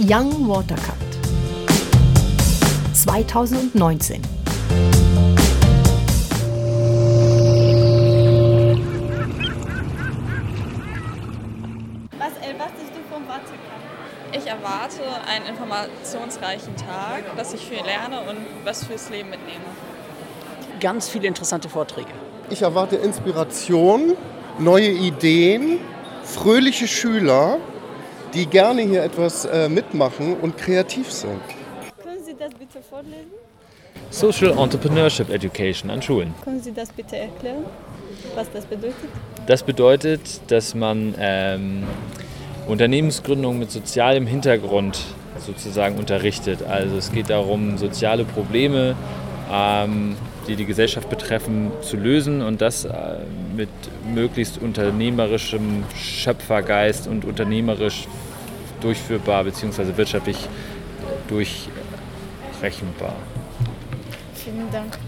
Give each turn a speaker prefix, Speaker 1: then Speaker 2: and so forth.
Speaker 1: Young Watercut 2019.
Speaker 2: Was erwartest du vom Watercut?
Speaker 3: Ich erwarte einen informationsreichen Tag, dass ich viel lerne und was fürs Leben mitnehme.
Speaker 4: Ganz viele interessante Vorträge.
Speaker 5: Ich erwarte Inspiration, neue Ideen, fröhliche Schüler, die gerne hier etwas äh, mitmachen und kreativ sind.
Speaker 2: Können Sie das bitte vorlesen?
Speaker 6: Social Entrepreneurship Education an Schulen.
Speaker 2: Können Sie das bitte erklären, was das bedeutet?
Speaker 6: Das bedeutet, dass man ähm, Unternehmensgründung mit sozialem Hintergrund sozusagen unterrichtet. Also es geht darum, soziale Probleme, ähm, die die Gesellschaft betreffen, zu lösen und das äh, mit möglichst unternehmerischem Schöpfergeist und unternehmerisch durchführbar bzw. wirtschaftlich durchrechenbar.
Speaker 2: Vielen Dank.